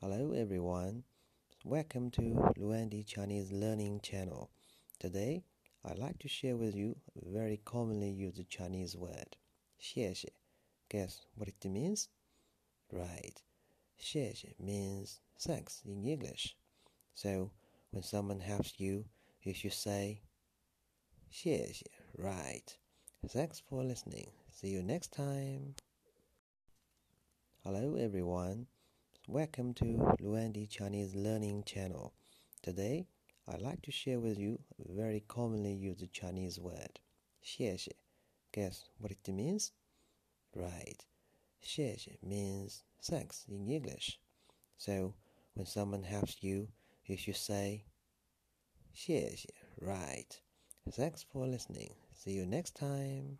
Hello everyone, welcome to Luandy Chinese Learning Channel. Today, I'd like to share with you a very commonly used Chinese word, 谢谢. Guess what it means? Right, 谢谢 means thanks in English. So, when someone helps you, you should say 谢谢. Right. Thanks for listening. See you next time. Hello everyone. Welcome to Luandy Chinese Learning Channel. Today, I'd like to share with you a very commonly used Chinese word, 谢谢. Guess what it means? Right. 谢谢 means thanks in English. So, when someone helps you, you should say 谢谢. Right. Thanks for listening. See you next time.